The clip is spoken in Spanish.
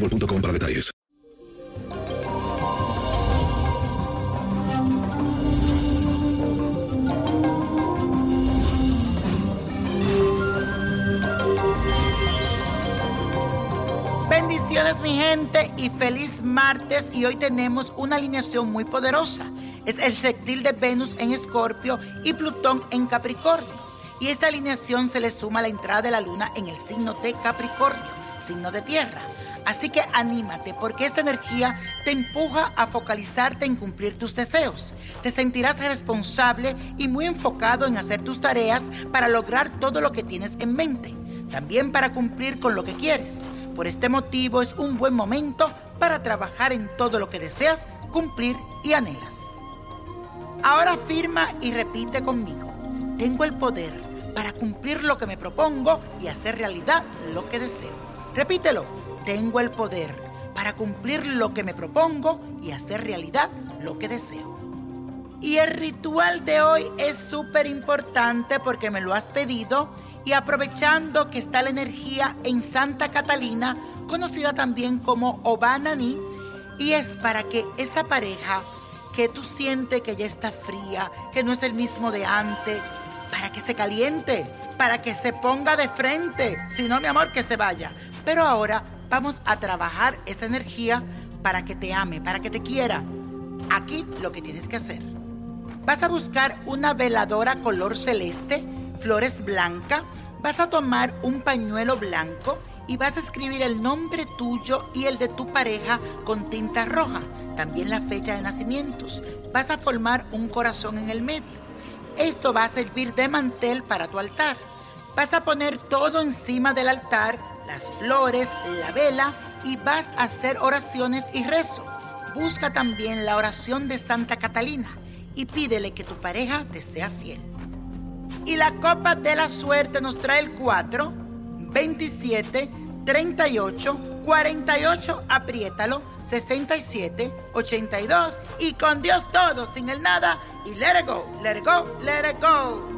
para detalles. Bendiciones mi gente y feliz martes y hoy tenemos una alineación muy poderosa. Es el sextil de Venus en Escorpio y Plutón en Capricornio. Y esta alineación se le suma a la entrada de la luna en el signo de Capricornio, signo de tierra. Así que anímate porque esta energía te empuja a focalizarte en cumplir tus deseos. Te sentirás responsable y muy enfocado en hacer tus tareas para lograr todo lo que tienes en mente. También para cumplir con lo que quieres. Por este motivo es un buen momento para trabajar en todo lo que deseas cumplir y anhelas. Ahora firma y repite conmigo. Tengo el poder para cumplir lo que me propongo y hacer realidad lo que deseo. Repítelo. Tengo el poder para cumplir lo que me propongo y hacer realidad lo que deseo. Y el ritual de hoy es súper importante porque me lo has pedido y aprovechando que está la energía en Santa Catalina, conocida también como Obanani, y es para que esa pareja que tú sientes que ya está fría, que no es el mismo de antes, para que se caliente, para que se ponga de frente, si no mi amor que se vaya. Pero ahora vamos a trabajar esa energía para que te ame, para que te quiera. Aquí lo que tienes que hacer. Vas a buscar una veladora color celeste, flores blanca, vas a tomar un pañuelo blanco y vas a escribir el nombre tuyo y el de tu pareja con tinta roja, también la fecha de nacimientos. Vas a formar un corazón en el medio. Esto va a servir de mantel para tu altar. Vas a poner todo encima del altar, las flores, la vela y vas a hacer oraciones y rezo. Busca también la oración de Santa Catalina y pídele que tu pareja te sea fiel. Y la copa de la suerte nos trae el 4, 27, 38, 48, apriétalo, 67, 82 y con Dios todo, sin el nada y let it go, let it go, let it go.